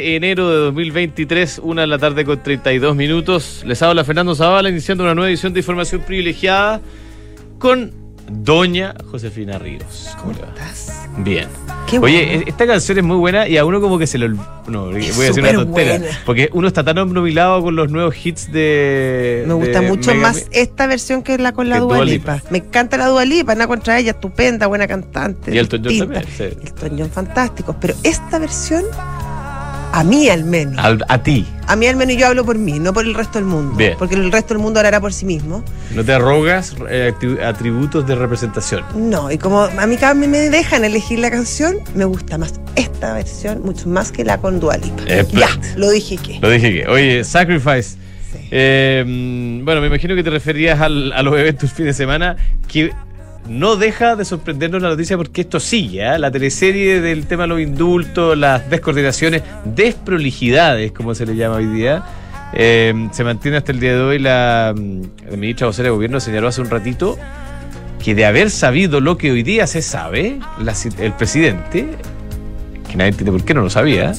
de enero de 2023, una de la tarde con 32 minutos. Les habla Fernando Zavala iniciando una nueva edición de Información Privilegiada con Doña Josefina Ríos. ¿Cómo estás? Bien. Qué Oye, bueno. esta canción es muy buena y a uno como que se lo... No, voy a decir una tontera. Porque uno está tan obnubilado con los nuevos hits de... Me gusta de mucho Mega- más esta versión que la con la Dua Dua Lipa. Lipa. Me encanta la Dua Lipa, nada contra ella, estupenda, buena cantante. Y John distinta. también, sí. Elton John, fantásticos. Pero esta versión, a mí al menos, Al- a ti. a mí al menos yo hablo por mí, no por el resto del mundo. Bien. Porque el resto del mundo hablará por sí mismo. No te arrogas eh, atributos de representación. No, y como a mí cada vez me dejan elegir la canción, me gusta más esta versión, mucho más que la con Dua Lipa. Espléndido. Ya, lo dije que. Lo dije que. Oye, Sacrifice. Sí. Eh, mm, bueno, me imagino que te referías al- a los eventos fin de semana que no deja de sorprendernos la noticia porque esto sigue, ¿ah? la teleserie del tema de los indultos, las descoordinaciones, desprolijidades, como se le llama hoy día, eh, se mantiene hasta el día de hoy. La, mm, la ministra vocera de gobierno señaló hace un ratito que de haber sabido lo que hoy día se sabe, la el presidente, que nadie entiende por qué no lo sabía,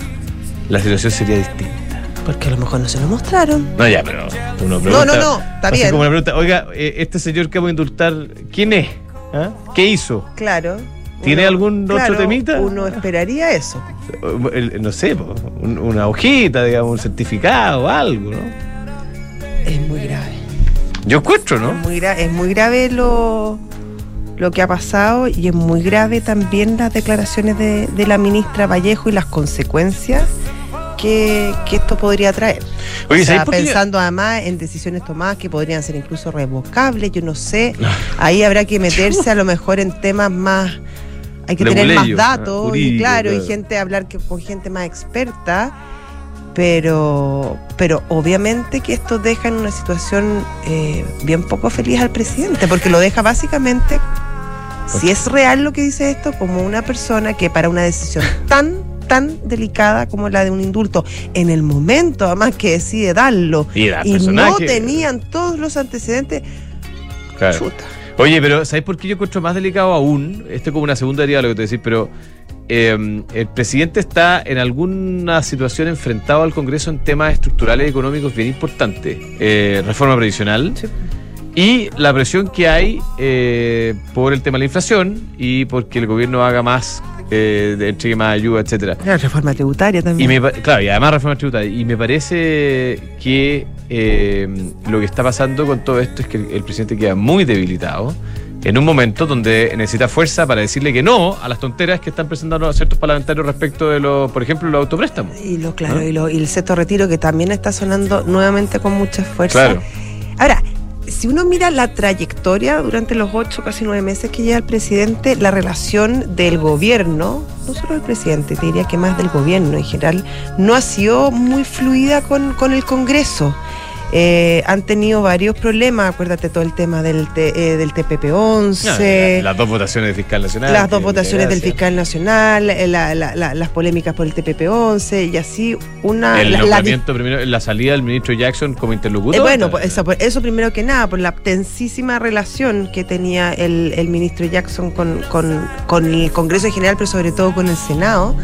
la situación sería distinta. Porque a lo mejor no se lo mostraron. No, ya, pero uno pregunta. no, no, está así bien. como una pregunta, oiga, eh, este señor que vamos a indultar, ¿quién es? ¿Ah? ¿Qué hizo? Claro. ¿Tiene algún otro claro, temita? Uno esperaría eso. El- no sé, una hojita, digamos, un certificado, algo, ¿no? Es muy grave. Yo encuentro, ¿no? Es muy, gra- es muy grave lo, lo que ha pasado y es muy grave también las declaraciones de, de la ministra Vallejo y las consecuencias que, que esto podría traer. Oye, O sea, pensando además en decisiones tomadas que podrían ser incluso revocables, yo no sé. Ahí habrá que meterse a lo mejor en temas más. Hay que tener más Leguleyo, datos, ah, y jurídico, claro, y claro. gente hablar que, con gente más experta. Pero, pero obviamente que esto deja en una situación eh, bien poco feliz al presidente, porque lo deja básicamente, si es real lo que dice esto, como una persona que para una decisión tan, tan delicada como la de un indulto, en el momento además que decide darlo, Y y no tenían todos los antecedentes, Claro. chuta. Oye, pero ¿sabes por qué yo encuentro más delicado aún? Esto es como una segunda herida lo que te decís, pero eh, el presidente está en alguna situación enfrentado al Congreso en temas estructurales y económicos bien importantes. Eh, reforma previsional Sí. y la presión que hay eh, por el tema de la inflación y porque el gobierno haga más, eh, de- más ayuda, etcétera. La reforma tributaria Y también. me, pa- claro, y además reforma tributaria. Y me parece que eh, lo que está pasando con todo esto es que el, el presidente queda muy debilitado en un momento donde necesita fuerza para decirle que no a las tonteras que están presentando ciertos parlamentarios respecto de los, por ejemplo, los autopréstamos. Y lo claro, ¿Ah? y, lo- y el sexto retiro que también está sonando nuevamente con mucha fuerza. Claro. Ahora, si uno mira la trayectoria durante los ocho, casi nueve meses que lleva el presidente, la relación del gobierno, no solo del presidente, te diría que más del gobierno en general, no ha sido muy fluida con, con el Congreso. Eh, han tenido varios problemas, acuérdate todo el tema del, T- eh, del TPP-11. las, las dos votaciones del fiscal nacional. Las dos votaciones del fiscal nacional, eh, la- la- la- las polémicas por el TPP-11 y así una... El nombramiento primero, la salida del ministro Jackson como interlocutor. eh, bueno, pues eso, por- eso primero que nada, por la tensísima relación que tenía el, el ministro Jackson con, con- con el Congreso en general, pero sobre todo con el Senado.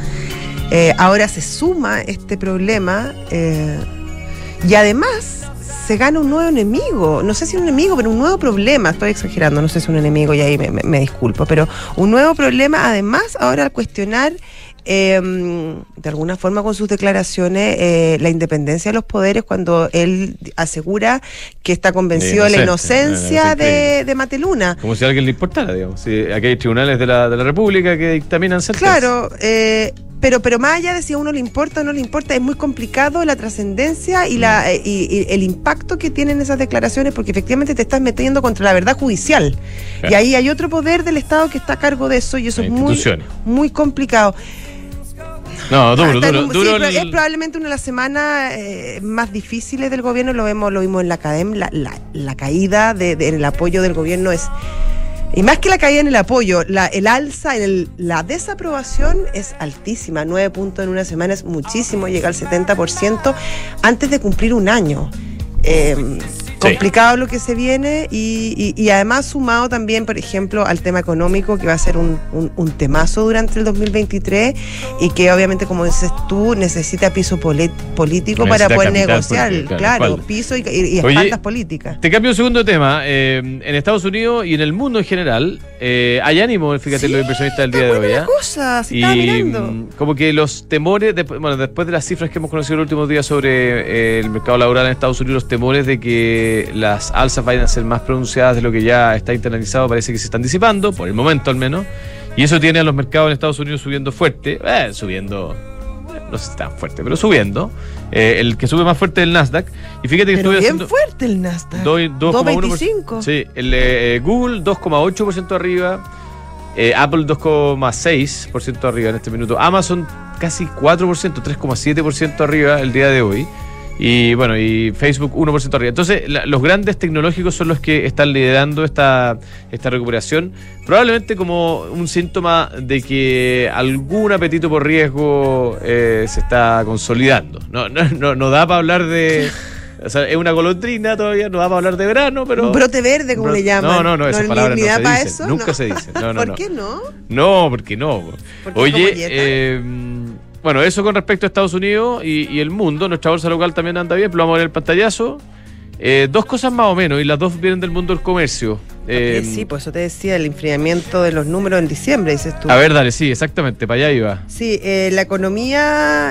Eh, ahora se suma este problema eh, y además se gana un nuevo enemigo. No sé si un enemigo, pero un nuevo problema. Estoy exagerando, no sé si un enemigo y ahí me, me- me disculpo, pero un nuevo problema además ahora al cuestionar eh, de alguna forma con sus declaraciones eh, la independencia de los poderes cuando él asegura que está convencido de la inocencia de, de Mateluna. Como si a alguien le importara, digamos. Si aquí hay tribunales de la, de la República que dictaminan sentencias. Claro, eh, pero, pero más allá de si a uno le importa o no le importa, es muy complicado la trascendencia y, la, eh, y, y el impacto que tienen esas declaraciones, porque efectivamente te estás metiendo contra la verdad judicial. Claro. Y ahí hay otro poder del Estado que está a cargo de eso y eso es muy, muy complicado. No, duro, en duro, duro. sí, pero el- es probablemente una de las semanas eh, más difíciles del gobierno, lo vemos, lo vimos en la academia, la, la- la caída de, de- en el apoyo del gobierno es Y más que la caída en el apoyo, la, el alza el- la desaprobación es altísima. Nueve puntos en una semana es muchísimo, llega al 70% antes de cumplir un año. Eh, complicado lo que se viene y, y, además sumado también, por ejemplo, al tema económico que va a ser un, un, temazo durante el 2023 y que obviamente, como dices tú, necesita piso político para poder negociar, claro, piso y, y espaldas políticas. Te cambio un segundo tema. Eh, en Estados Unidos y en el mundo en general eh, hay ánimo, fíjate, los inversionistas del día de hoy. ¿eh? Cosa, y mirando. Mm, como que los temores, bueno, después de las cifras que hemos conocido en los últimos días sobre el mercado laboral en Estados Unidos, los temores de que las alzas vayan a ser más pronunciadas de lo que ya está internalizado parece que se están disipando, por el momento al menos. Y eso tiene a los mercados en Estados Unidos subiendo fuerte, eh, subiendo, no sé si tan fuerte, pero subiendo. Eh, el que sube más fuerte es el Nasdaq. Y fíjate que pero bien fuerte el Nasdaq. 2,25. Sí, el eh, Google 2,8% arriba. Apple 2,6% arriba en este minuto. Amazon casi 4%, 3,7% arriba el día de hoy. Y bueno, y Facebook 1% arriba. Entonces, los grandes tecnológicos son los que están liderando esta, esta recuperación, probablemente como un síntoma de que algún apetito por riesgo eh, se está consolidando. No, no, no, no da para hablar de... O sea, es una golondrina todavía, no da para hablar de verano, pero. Un brote verde, como le llaman. No, no, no, esa palabra no se dice. Eso? Nunca se dice. No, no, ¿Por qué no? No, porque no. Oye, eh, bueno, eso con respecto a Estados Unidos y, el mundo. Nuestra bolsa local también anda bien, pero vamos a ver el pantallazo. Eh, dos cosas más o menos, y las dos vienen del mundo del comercio. Eh, sí, pues eso te decía, el enfriamiento de los números en diciembre, dices tú. A ver, dale, sí, exactamente, para allá iba. Sí, eh, la economía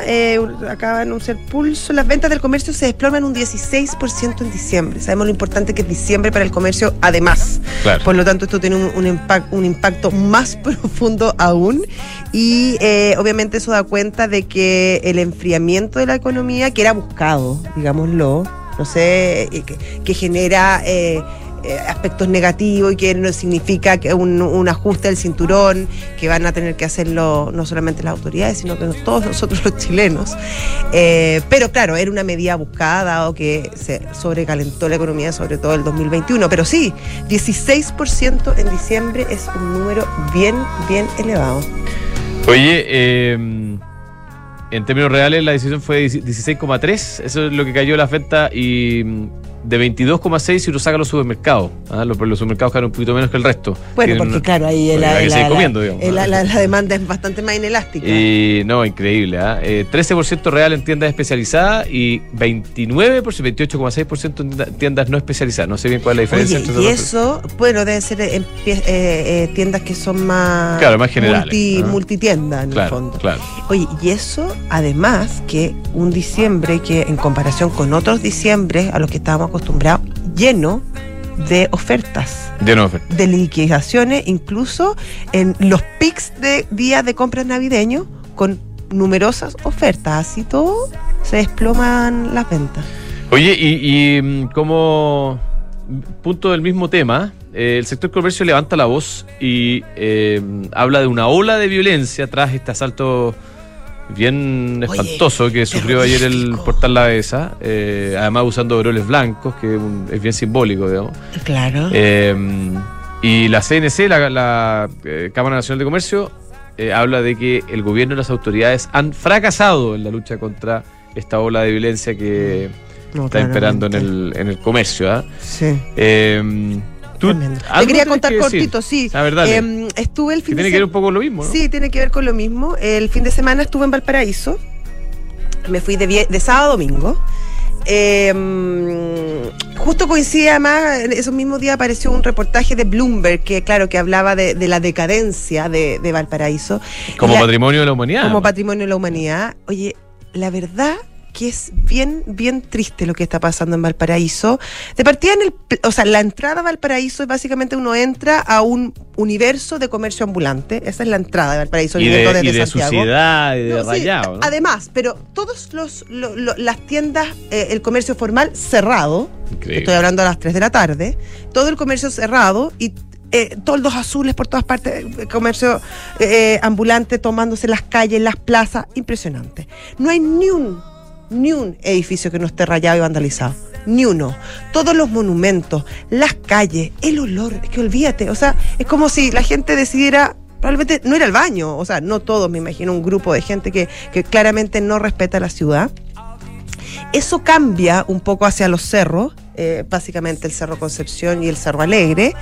acaba de anunciar pulso. Las ventas del comercio se desploman un 16% en diciembre. Sabemos lo importante que es diciembre para el comercio, además. Por lo tanto, esto tiene un, un, un impacto más profundo aún. Y obviamente eso da cuenta de que el enfriamiento de la economía, que era buscado, digámoslo, no sé, que, genera eh, eh, aspectos negativos y que no significa que un, ajuste del cinturón que van a tener que hacerlo no solamente las autoridades, sino que todos nosotros los chilenos. Eh, pero claro, era una medida buscada, dado que se sobrecalentó la economía, sobre todo el 2021. Pero sí, 16% en diciembre es un número bien, bien elevado. Oye, eh en términos reales, la decisión fue 16,3. Eso es lo que cayó la venta y mm, de 22,6 si uno saca los supermercados. ¿ah? Los, los, supermercados ganan un poquito menos que el resto. Bueno, porque claro, ahí la, la, demanda es bastante más inelástica. Y no, increíble. ¿eh? 13% real en tiendas especializadas y 29%, 28,6% en tiendas no especializadas. No sé bien cuál es la diferencia entre Y eso, bueno, debe ser en, eh, eh, tiendas que son más, claro, más generales. Multitiendas, en el fondo. Claro. Oye, y eso, además, que un diciembre que en comparación con otros diciembres a los que estábamos acostumbrado, lleno de ofertas. De liquidaciones, incluso en los pics de días de compras navideños, con numerosas ofertas. Así todo se desploman las ventas. Oye, y, mm, como punto del mismo tema, eh, el sector comercio levanta la voz y eh, habla de una ola de violencia tras este asalto bien espantoso que sufrió ayer el portal La Besa, eh, además usando broles blancos, que es bien simbólico, digamos. Claro. Eh, y la CNC, la, eh, Cámara Nacional de Comercio, habla de que el gobierno y las autoridades han fracasado en la lucha contra esta ola de violencia que está imperando en el, en el comercio. ¿ah? Te quería contar cortito, sí. Em, estuve el fin de tiene que ver un poco con lo mismo, ¿no? Sí, tiene que ver con lo mismo. El fin de semana estuve en Valparaíso. Me fui de, de sábado a domingo. Em, justo coincide además, en esos mismos días apareció un reportaje de Bloomberg que, claro, que hablaba de, la decadencia de, Valparaíso. Como patrimonio de la humanidad. Como patrimonio de la humanidad. Oye, la verdad que es bien, bien triste lo que está pasando en Valparaíso. De partida en el, o sea, la entrada a Valparaíso es básicamente uno entra a un universo de comercio ambulante. Esa es la entrada de Valparaíso, y de, y de suciedad y de rayado. Además, pero todas los, las tiendas, eh, el comercio formal cerrado. Estoy hablando a las 3 de la tarde. Todo el comercio cerrado y eh, toldos azules por todas partes, el comercio eh, ambulante tomándose las calles, las plazas, impresionante. No hay ni un ni un edificio que no esté rayado y vandalizado. Ni uno. Todos los monumentos, las calles, el olor, es que olvídate. O sea, es como si la gente decidiera probablemente no ir al baño. O sea, no todos, me imagino, un grupo de gente que, que claramente no respeta la ciudad. Eso cambia un poco hacia los cerros eh, básicamente el Cerro Concepción y el Cerro Alegre,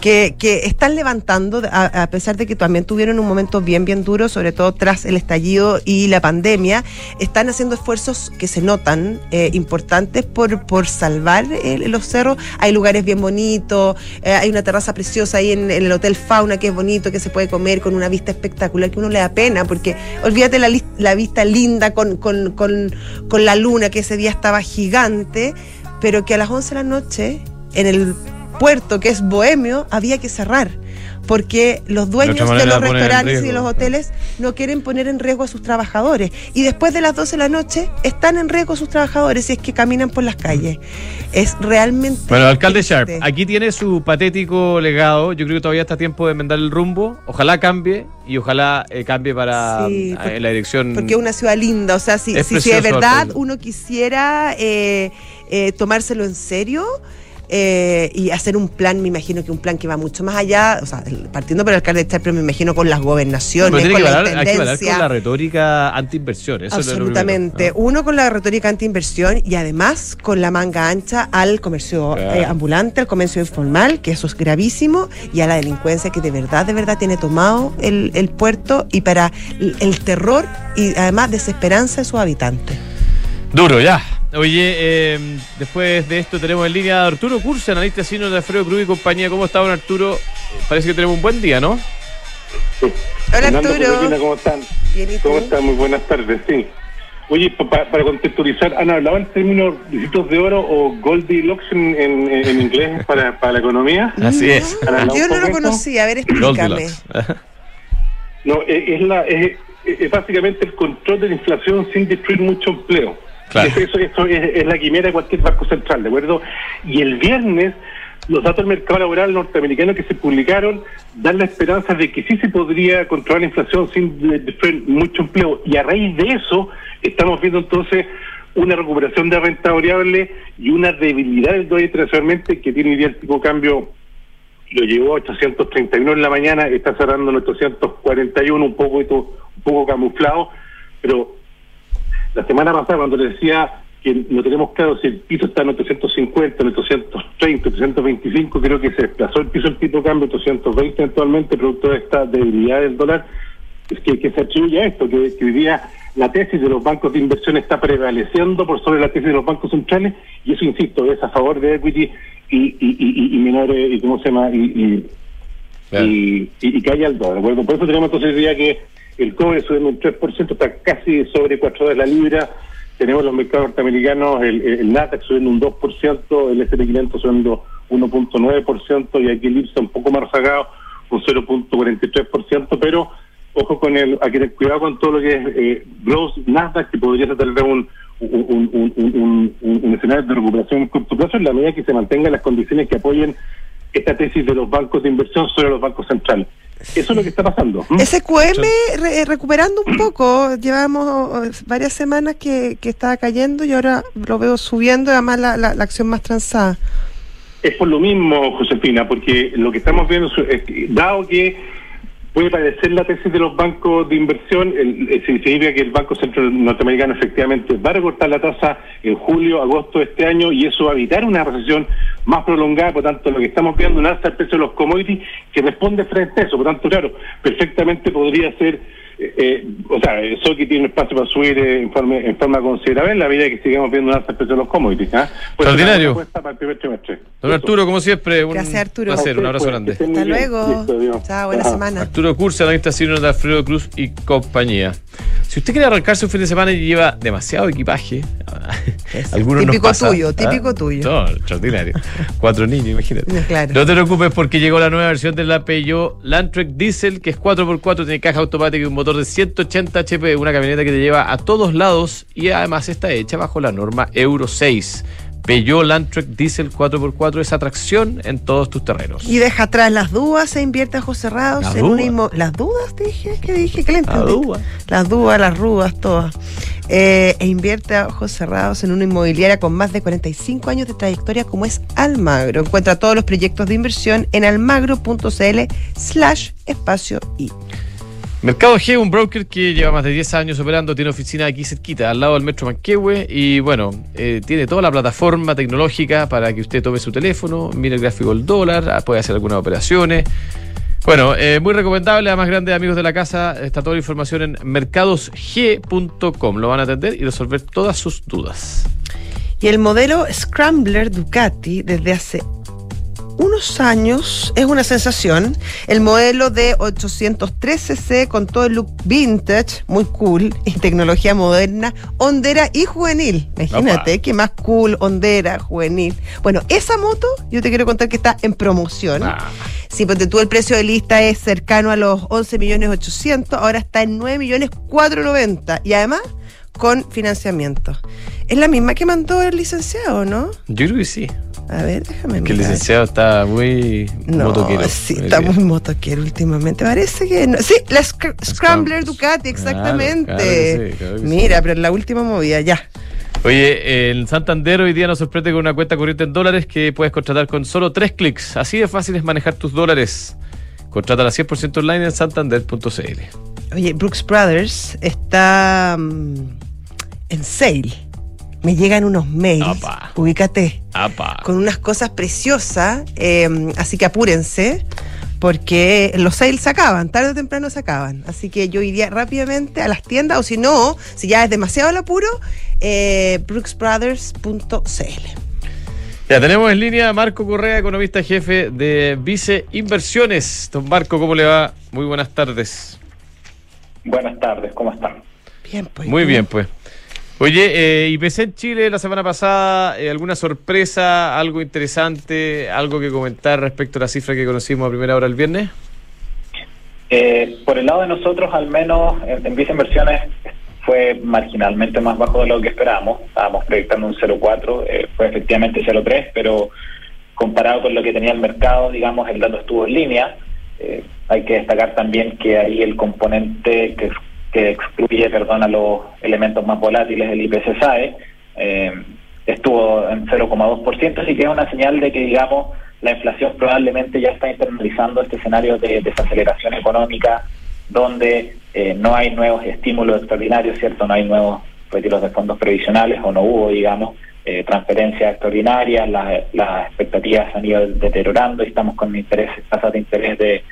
que, están levantando, a, pesar de que también tuvieron un momento bien, bien duro, sobre todo tras el estallido y la pandemia, están haciendo esfuerzos que se notan eh, importantes por, por salvar eh, los cerros. Hay lugares bien bonitos, hay una terraza preciosa ahí en, el Hotel Fauna que es bonito, que se puede comer con una vista espectacular, que uno le da pena, porque olvídate la, la vista linda con, con, con la luna, que ese día estaba gigante pero que a las 11 de la noche, en el puerto que es bohemio, había que cerrar porque los dueños de los restaurantes y de los hoteles no quieren poner en riesgo a sus trabajadores. Y después de las 12 de la noche están en riesgo sus trabajadores si es que caminan por las calles. Es realmente. Bueno, alcalde Sharp, aquí tiene su patético legado. Yo creo que todavía está tiempo de enmendar el rumbo. Ojalá cambie y ojalá eh, cambie para sí, porque, la dirección. Porque es una ciudad linda. O sea, si, si, si de verdad uno quisiera eh, eh, tomárselo en serio eh, y hacer un plan, me imagino que un plan que va mucho más allá, o sea, partiendo por el alcalde de pero me imagino con las gobernaciones, no, con que la hay que con la retórica anti-inversión. Absolutamente. Es lo Uno con la retórica anti-inversión y además con la manga ancha al comercio claro. eh, ambulante, al comercio informal, que eso es gravísimo, y a la delincuencia que de verdad, de verdad tiene tomado el, el puerto y para el, el terror y además desesperanza de sus habitantes. Duro, ya. Oye, eh, después de esto tenemos en línea a Arturo Curse, analista sino de Alfredo Cruz y compañía. ¿Cómo está, don Arturo? Parece que tenemos un buen día, ¿no? Sí. Hola, Arturo. ¿Cómo están? Bien, ¿y tú? ¿Cómo están? Muy buenas tardes, sí. Oye, para, para contextualizar, ¿han hablado en términos de de oro o Goldilocks en, en, en inglés para, para, la economía? Así es. Yo no lo conocía, a ver, explícame. no, es, la, es, es básicamente el control de la inflación sin destruir mucho empleo. Eso, eso es, la quimera de cualquier banco central, ¿de acuerdo? Y el viernes, los datos del mercado laboral norteamericano que se publicaron dan la esperanza de que sí se podría controlar la inflación sin mucho empleo. Y a raíz de eso, estamos viendo entonces una recuperación de renta variable y una debilidad del dólar internacionalmente que tiene hoy cambio lo llevó a 831 en la mañana, está cerrando en 841, un poco, un poco camuflado, pero la semana pasada cuando le decía que no tenemos claro si el piso está en 850, en 830, 825, creo que se desplazó el piso del tipo de cambio 820 actualmente, producto de esta debilidad del dólar, es que, que se atribuye a esto, que, que hoy día la tesis de los bancos de inversión está prevaleciendo por sobre la tesis de los bancos centrales, y eso, insisto, es a favor de equity y, y, y, y menores, y cómo se llama, y, y, y, que haya el dólar. Bueno, por eso tenemos entonces idea que el cobre sube un 3%, está casi sobre 4 de la libra. Tenemos los mercados norteamericanos, el, el Nasdaq subiendo un 2%, el S&P 500 subiendo 1.9% y aquí el IPSA un poco más rezagado, un 0.43%, pero ojo con el, hay que tener cuidado con todo lo que es eh, growth Nasdaq, que podría ser un, un, un escenario de recuperación en corto plazo en la medida que se mantengan las condiciones que apoyen esta tesis de los bancos de inversión sobre los bancos centrales. Eso es lo que está pasando. ¿Mm? SQM re recuperando un poco, llevamos varias semanas que, que estaba cayendo y ahora lo veo subiendo, además la, la, la acción más transada. Es por lo mismo, Josefina, porque lo que estamos viendo, es, dado que puede parecer la tesis de los bancos de inversión, el, el, significa que el Banco Central Norteamericano efectivamente va a recortar la tasa en julio, agosto de este año y eso va a evitar una recesión más prolongada, por tanto lo que estamos viendo un alza del precio de los commodities que responde frente a eso, por tanto claro, perfectamente podría ser eh, o sea, eso que tiene espacio para subir eh, en, forma, en forma considerable en la medida que sigamos viendo un alza del precio de los commodities. ¿eh? Pues Extraordinario. Don Arturo, como siempre, un Gracias, Arturo. placer, un abrazo grande. Hasta luego. Listo, Chao, buena Ajá. semana. Arturo Cursa, analista senior de Alfredo Cruz y compañía. Si usted quiere arrancarse un fin de semana y lleva demasiado equipaje, algunos típico nos pasa, tuyo, típico ¿ah? tuyo. No, extraordinario. Cuatro niños, imagínate. Claro. No te preocupes porque llegó la nueva versión de la Peugeot Landtrek Diesel, que es 4x4, tiene caja automática y un motor de 180 HP, una camioneta que te lleva a todos lados y además está hecha bajo la norma Euro 6. Peugeot Landtrek Diesel 4x4 es atracción en todos tus terrenos. Y deja atrás las dudas e invierte a ojos cerrados ¿Las en dudas? una ¿Las dudas? Te dije, ¿qué dije? ¿Qué le La entendí? duda. Las dudas, las rudas, todas. Eh, e invierte a ojos cerrados en una inmobiliaria con más de 45 años de trayectoria como es Almagro. Encuentra todos los proyectos de inversión en almagro.cl slash espacio y. Mercado G, un broker que lleva más de 10 años operando, tiene oficina aquí cerquita, al lado del Metro Manquehue, y bueno, eh, tiene toda la plataforma tecnológica para que usted tome su teléfono, mire el gráfico del dólar, ah, puede hacer algunas operaciones. Bueno, eh, muy recomendable a más grandes amigos de la casa. Está toda la información en mercadosg.com. Lo van a atender y resolver todas sus dudas. Y el modelo Scrambler Ducati desde hace unos años es una sensación. El modelo de 803cc con todo el look vintage, muy cool, y tecnología moderna, hondera y juvenil. Imagínate, qué más cool, hondera, juvenil. Bueno, esa moto, yo te quiero contar que está en promoción. Ah. Si porque tú el precio de lista es cercano a los 11 millones 800, ahora está en 9 millones 490. Y además con financiamiento. Es la misma que mandó el licenciado, ¿no? Yo creo que sí. A ver, déjame Que el licenciado está muy no, motoquero. Sí, está muy motoquero últimamente. Parece que no. Sí, la Scrambler Ducati, exactamente. Mira, pero la última movida, ya. Oye, el Santander hoy día nos sorprende con una cuenta corriente en dólares que puedes contratar con solo tres clics. Así de fácil es manejar tus dólares. Contrata la 100% online en santander.cl. Oye, Brooks Brothers está mm, en sale me llegan unos mails, ubícate, con unas cosas preciosas, em, así que apúrense, porque los sales se acaban, tarde o temprano se acaban. Así que yo iría rápidamente a las tiendas, o si no, si ya es demasiado el apuro, eh, brooksbrothers.cl. Ya tenemos en línea a Marco Correa, economista jefe de Vice Inversiones. Don Marco, ¿cómo le va? Muy buenas tardes. Buenas tardes, ¿cómo están? Bien, pues. Muy bien, pues. Oye, eh, IPC en Chile la semana pasada, eh, ¿alguna sorpresa, algo interesante, algo que comentar respecto a la cifra que conocimos a primera hora el viernes? Eh, por el lado de nosotros, al menos en, en Inversiones fue marginalmente más bajo de lo que esperábamos. Estábamos proyectando un 0,4, eh, fue efectivamente 0,3, pero comparado con lo que tenía el mercado, digamos, el dato estuvo en línea. Eh, hay que destacar también que ahí el componente que que excluye, perdón, a los elementos más volátiles del IPC-SAE, eh, estuvo en 0,2%, así que es una señal de que, digamos, la inflación probablemente ya está internalizando este escenario de desaceleración económica, donde eh, no hay nuevos estímulos extraordinarios, ¿cierto? No hay nuevos retiros de fondos previsionales, o no hubo, digamos, eh, transferencias extraordinarias, las, las expectativas han ido deteriorando y estamos con intereses, tasas de interés de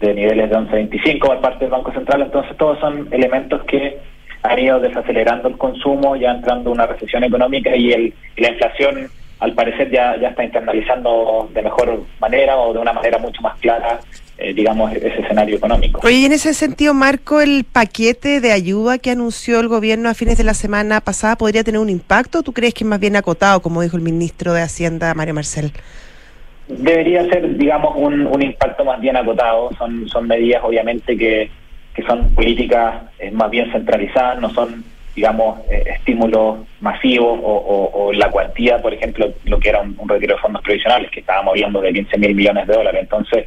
de niveles de 11.25 por parte del Banco Central. Entonces, todos son elementos que han ido desacelerando el consumo, ya entrando una recesión económica y, el, la inflación, al parecer, ya, ya está internalizando de mejor manera o de una manera mucho más clara, eh, digamos, ese escenario económico. Oye, en ese sentido, Marco, el paquete de ayuda que anunció el gobierno a fines de la semana pasada podría tener un impacto tú crees que es más bien acotado, como dijo el ministro de Hacienda, Mario Marcel? Debería ser, digamos, un, un impacto más bien acotado. Son, son medidas, obviamente, que, que son políticas eh, más bien centralizadas, no son, digamos, eh, estímulos masivos o, la cuantía, por ejemplo, lo que era un, retiro de fondos provisionales, que estábamos hablando de 15 mil millones de dólares. Entonces,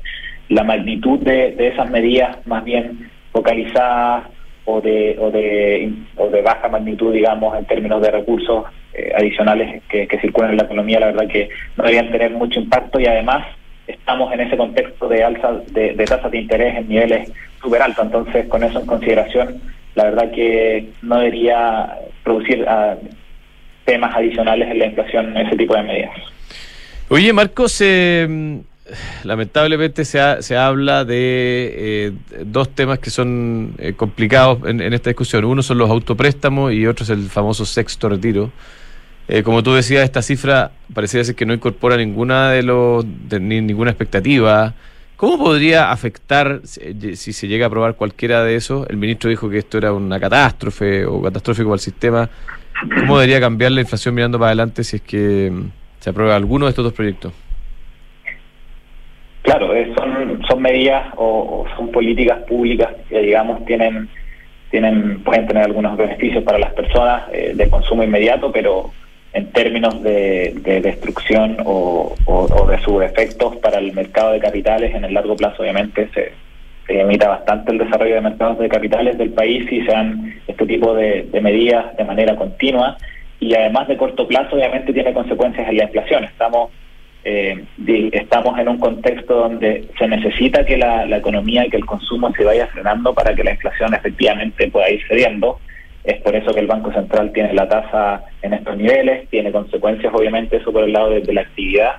la magnitud de, de esas medidas, más bien focalizadas o de, o de, o de baja magnitud, digamos, en términos de recursos eh, adicionales que, circulan en la economía, la verdad que no deberían tener mucho impacto y además estamos en ese contexto de alza de, tasas de interés en niveles súper altos, entonces con eso en consideración, la verdad que no debería producir ah, temas adicionales en la inflación ese tipo de medidas. Oye, Marcos, eh, lamentablemente se, se habla de eh, dos temas que son complicados en, en, esta discusión. Uno son los autopréstamos y otro es el famoso sexto retiro. Eh, como tú decías, esta cifra pareciera ser que no incorpora ninguna de los ni ninguna expectativa. ¿Cómo podría afectar si, se llega a aprobar cualquiera de esos? El ministro dijo que esto era una catástrofe o catastrófico el sistema. ¿Cómo debería cambiar la inflación mirando para adelante si es que mm, se aprueba alguno de estos dos proyectos? Claro, eh, son, son medidas o, son políticas públicas que, digamos, tienen, tienen pueden tener algunos beneficios para las personas eh, de consumo inmediato, pero en términos de, destrucción o, de sus efectos para el mercado de capitales en el largo plazo obviamente se, limita bastante el desarrollo de mercados de capitales del país y se dan este tipo de, medidas de manera continua y además de corto plazo obviamente tiene consecuencias en la inflación. Estamos eh, estamos en un contexto donde se necesita que la, economía y que el consumo se vaya frenando para que la inflación efectivamente pueda ir cediendo. Es por eso que el Banco Central tiene la tasa en estos niveles, tiene consecuencias obviamente eso por el lado de, la actividad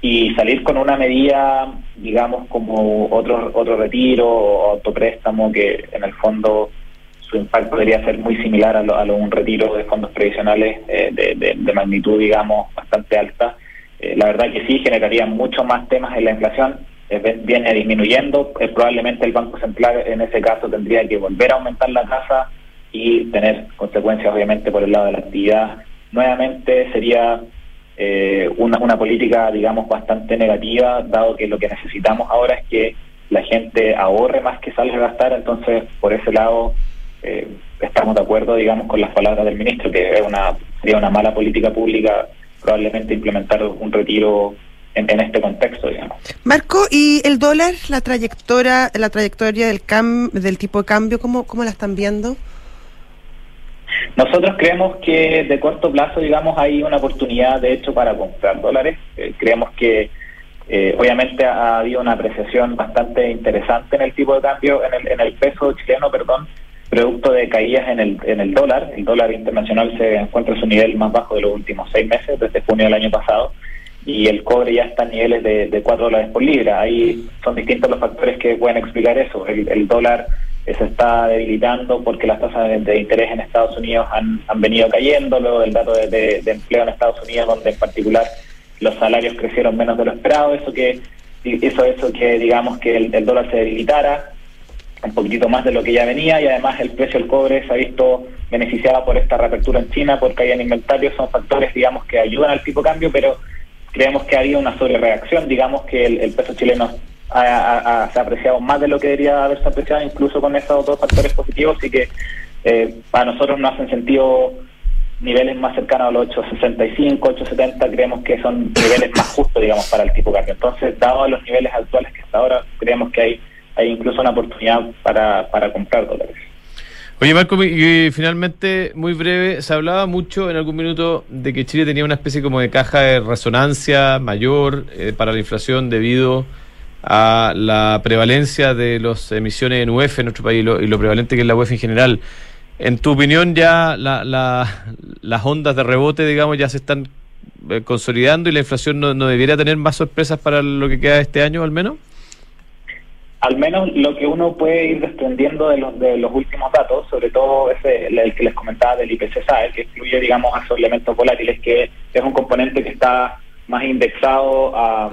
y salir con una medida, digamos, como otro, otro retiro o autopréstamo que en el fondo su impacto debería ser muy similar a, lo, un retiro de fondos previsionales eh, de magnitud, digamos, bastante alta eh, la verdad que sí, generaría mucho más temas en la inflación, eh, viene disminuyendo, eh, probablemente el Banco Central en ese caso tendría que volver a aumentar la tasa y tener consecuencias obviamente por el lado de la actividad. Nuevamente sería una, una política, digamos, bastante negativa, dado que lo que necesitamos ahora es que la gente ahorre más que salga a gastar, entonces por ese lado estamos de acuerdo, digamos, con las palabras del ministro, que es una, sería una mala política pública probablemente implementar un retiro en, este contexto, digamos. Marco, ¿y el dólar, la trayectoria, la trayectoria del cam, del tipo de cambio, cómo, cómo la están viendo? Nosotros creemos que de corto plazo, digamos, hay una oportunidad, de hecho, para comprar dólares. Eh, creemos que eh, obviamente ha habido una apreciación bastante interesante en el tipo de cambio, en el, en el peso chileno, perdón, producto de caídas en el, en el dólar. El dólar internacional se encuentra en su nivel más bajo de los últimos seis meses, desde junio del año pasado, y el cobre ya está a niveles de, de 4 dólares por libra. Ahí son distintos los factores que pueden explicar eso. El, dólar se está debilitando porque las tasas de, interés en Estados Unidos han, han venido cayendo, luego del dato de, empleo en Estados Unidos, donde en particular los salarios crecieron menos de lo esperado, eso que hizo eso que digamos que el dólar se debilitara, un poquitito más de lo que ya venía y además el precio del cobre se ha visto beneficiado por esta reapertura en China porque hay en inventario, son factores digamos que ayudan al tipo cambio, pero creemos que ha habido una sobrereacción, digamos que el, peso chileno se ha apreciado más de lo que debería haberse apreciado incluso con esos dos factores positivos y que eh, para nosotros no hacen sentido niveles más cercanos a los 8.65, 8.70 creemos que son niveles más justos digamos para el tipo cambio. Entonces, dado los niveles actuales que hasta ahora creemos que hay hay incluso una oportunidad para, para comprar dólares. Oye, Marco, y finalmente, muy breve, se hablaba mucho en algún minuto de que Chile tenía una especie como de caja de resonancia mayor eh, para la inflación debido a la prevalencia de las emisiones en UEF en nuestro país y lo, prevalente que es la UEF en general. En tu opinión, ya las ondas de rebote, digamos, ya se están eh, consolidando y la inflación no, no debiera tener más sorpresas para lo que queda de este año, al menos? Al menos lo que uno puede ir desprendiendo de los, de los últimos datos, sobre todo ese, el que les comentaba del IPCSA, que excluye, digamos, a esos elementos volátiles, que es un componente que está más indexado a,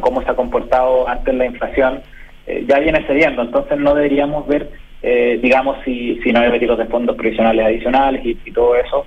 cómo se ha comportado antes la inflación, eh, ya viene cediendo. Entonces no deberíamos ver, eh, digamos, si, si no hay retiros de fondos provisionales adicionales y, todo eso.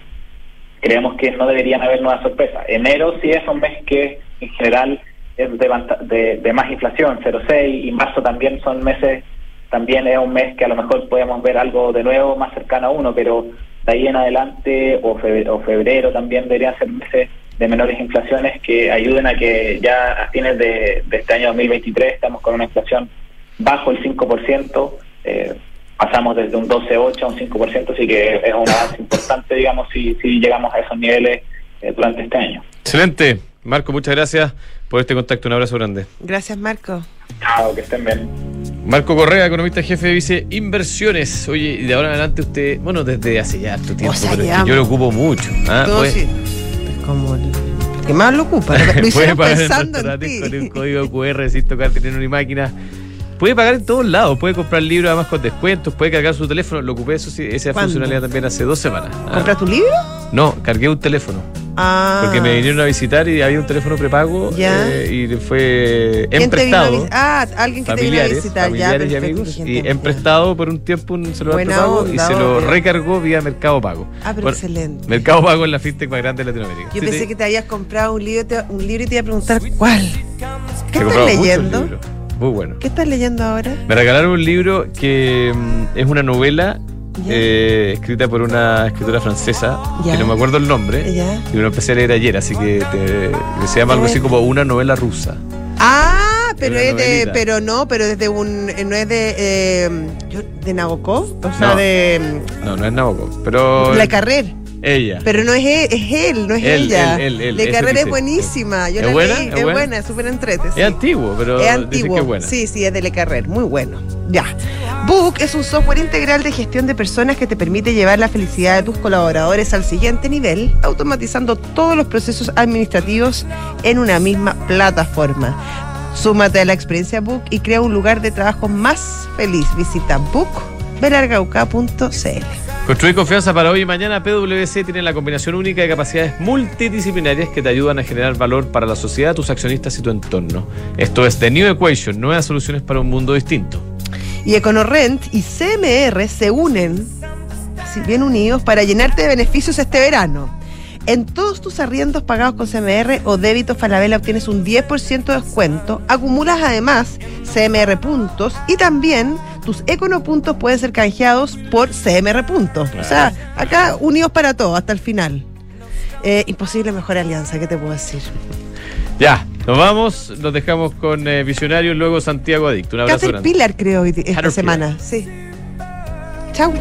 Creemos que no deberían haber nuevas sorpresas. Enero sí es un mes que en general es de, de, más inflación, 0,6, y marzo también son meses, también es un mes que a lo mejor podemos ver algo de nuevo más cercano a uno, pero de ahí en adelante, o febrero, o febrero también deberían ser meses de menores inflaciones que ayuden a que ya a fines de, este año 2023 estamos con una inflación bajo el 5%, eh, pasamos desde un 12,8 a un 5%, así que es un avance importante, digamos, si, si llegamos a esos niveles eh, durante este año. Excelente. Marco, muchas gracias por este contacto. Un abrazo grande. Gracias, Marco. Chao, que estén bien. Marco Correa, economista jefe de Vice Inversiones. Oye, y de ahora en adelante usted, bueno, desde hace ya tu tiempo, yo lo ocupo mucho. ¿ah? Pues, es como el que más lo ocupa. Lo Puede pagar pensando en, ti. con un código QR sin tocar tener una máquina. Puede pagar en todos lados, puede comprar libros además con descuentos, puede cargar su teléfono. Lo ocupé eso sí, esa funcionalidad también hace dos semanas. ¿Ah? ¿Compras tu libro? No, cargué un teléfono. Ah. Porque me vinieron a visitar y había un teléfono prepago eh, y fue emprestado. Ah, alguien que familiares, te vino a visitar. Familiares y amigos. Y emprestado por un tiempo un celular prepago y se lo recargó vía Mercado Pago. Ah, pero excelente. Mercado Pago es la fintech más grande de Latinoamérica. Yo pensé que te habías comprado un libro, un libro y te iba a preguntar cuál. ¿Qué estás leyendo? Muy bueno. ¿Qué estás leyendo ahora? Me regalaron un libro que mm, es una novela eh, escrita por una escritora francesa, que no me acuerdo el nombre, y lo empecé a leer ayer, así que, se llama algo así como una novela rusa. Ah, pero es de, pero no, pero desde un, no es de, eh, de Nabokov, o sea, de... No, no es Nabokov, pero... La Carrera. Ella. Pero no es él, es él, no es ella. Le Carrera es buenísima. Yo ¿Es la buena? leí, ¿Es es buena? buena, es súper entrete. sí. Es antiguo, pero Es antiguo. que es buena. Sí, sí, es de Le Carrer, muy bueno. Ya. Book es un software integral de gestión de personas que te permite llevar la felicidad de tus colaboradores al siguiente nivel, automatizando todos los procesos administrativos en una misma plataforma. Súmate a la experiencia Book y crea un lugar de trabajo más feliz. Visita bookbelargauca.cl. Construir confianza para hoy y mañana. PwC tiene la combinación única de capacidades multidisciplinarias que te ayudan a generar valor para la sociedad, tus accionistas y tu entorno. Esto es The New Equation, nuevas soluciones para un mundo distinto. Y EconoRent y CMR se unen, si bien unidos, para llenarte de beneficios este verano. En todos tus arriendos pagados con CMR o débito Falabella obtienes un 10% de descuento. Acumulas además CMR puntos y también tus Econopuntos pueden ser canjeados por CMR puntos. O sea, acá unidos para todo hasta el final. Eh, imposible mejor alianza, ¿qué te puedo decir? Ya, nos vamos, nos dejamos con eh, Visionarios, luego Santiago Adicto. Un abrazo grande. Caterpillar creo hoy- esta semana. Sí. Chau.